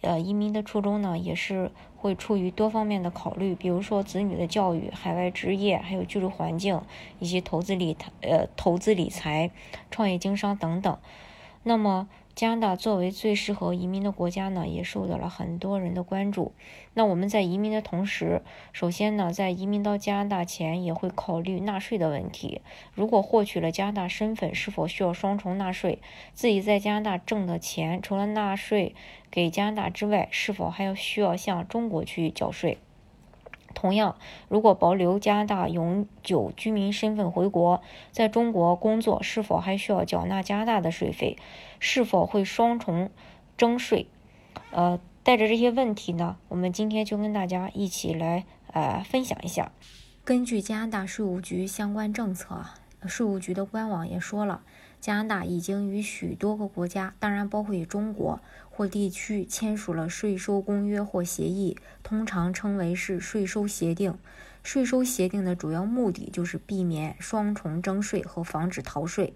呃，移民的初衷呢，也是会出于多方面的考虑，比如说子女的教育、海外职业，还有居住环境，以及投资理呃投资理财、创业经商等等。那么。加拿大作为最适合移民的国家呢，也受到了很多人的关注。那我们在移民的同时，首先呢，在移民到加拿大前，也会考虑纳税的问题。如果获取了加拿大身份，是否需要双重纳税？自己在加拿大挣的钱，除了纳税给加拿大之外，是否还要需要向中国去缴税？同样，如果保留加拿大永久居民身份回国，在中国工作，是否还需要缴纳加拿大的税费？是否会双重征税？呃，带着这些问题呢，我们今天就跟大家一起来呃分享一下。根据加拿大税务局相关政策，税务局的官网也说了。加拿大已经与许多个国家，当然包括与中国或地区签署了税收公约或协议，通常称为是税收协定。税收协定的主要目的就是避免双重征税和防止逃税。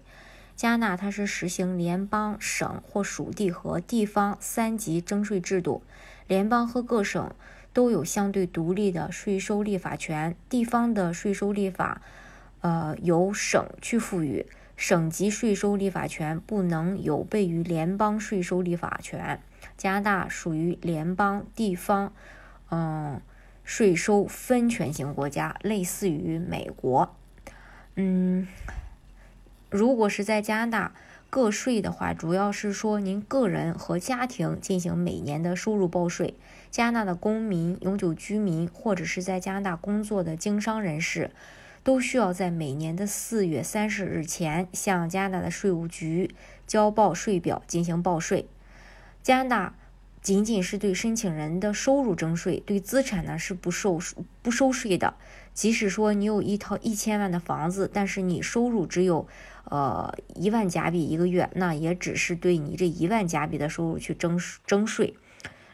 加拿大它是实行联邦、省或属地和地方三级征税制度，联邦和各省都有相对独立的税收立法权，地方的税收立法，呃，由省去赋予。省级税收立法权不能有悖于联邦税收立法权。加拿大属于联邦地方，嗯，税收分权型国家，类似于美国。嗯，如果是在加拿大个税的话，主要是说您个人和家庭进行每年的收入报税。加拿大的公民、永久居民或者是在加拿大工作的经商人士。都需要在每年的四月三十日前向加拿大的税务局交报税表进行报税。加拿大仅仅是对申请人的收入征税，对资产呢是不收不收税的。即使说你有一套一千万的房子，但是你收入只有呃一万加币一个月，那也只是对你这一万加币的收入去征征税。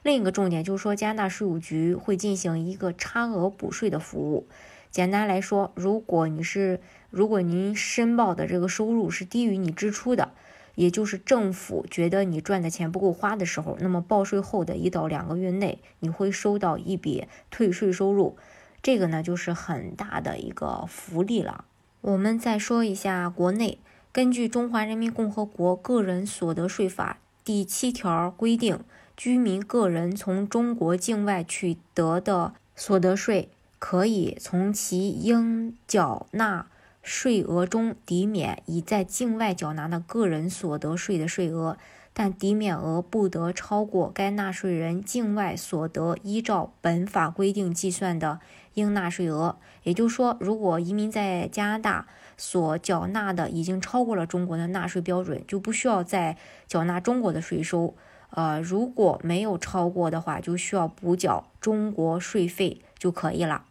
另一个重点就是说，加拿大税务局会进行一个差额补税的服务。简单来说，如果你是如果您申报的这个收入是低于你支出的，也就是政府觉得你赚的钱不够花的时候，那么报税后的一到两个月内，你会收到一笔退税收入，这个呢就是很大的一个福利了。我们再说一下国内，根据《中华人民共和国个人所得税法》第七条规定，居民个人从中国境外取得的所得税。可以从其应缴纳税额中抵免已在境外缴纳的个人所得税的税额，但抵免额不得超过该纳税人境外所得依照本法规定计算的应纳税额。也就是说，如果移民在加拿大所缴纳的已经超过了中国的纳税标准，就不需要再缴纳中国的税收。呃，如果没有超过的话，就需要补缴中国税费就可以了。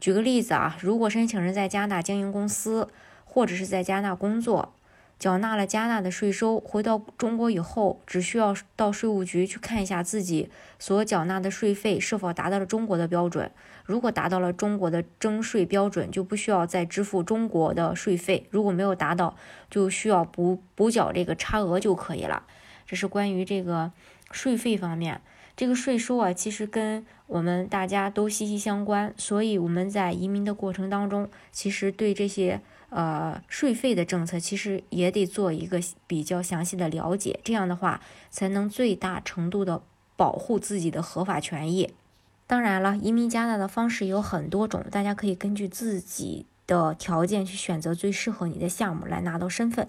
举个例子啊，如果申请人在加拿大经营公司，或者是在加拿大工作，缴纳了加拿大的税收，回到中国以后，只需要到税务局去看一下自己所缴纳的税费是否达到了中国的标准。如果达到了中国的征税标准，就不需要再支付中国的税费；如果没有达到，就需要补补缴这个差额就可以了。这是关于这个税费方面。这个税收啊，其实跟我们大家都息息相关，所以我们在移民的过程当中，其实对这些呃税费的政策，其实也得做一个比较详细的了解，这样的话才能最大程度的保护自己的合法权益。当然了，移民加拿大的方式有很多种，大家可以根据自己的条件去选择最适合你的项目来拿到身份。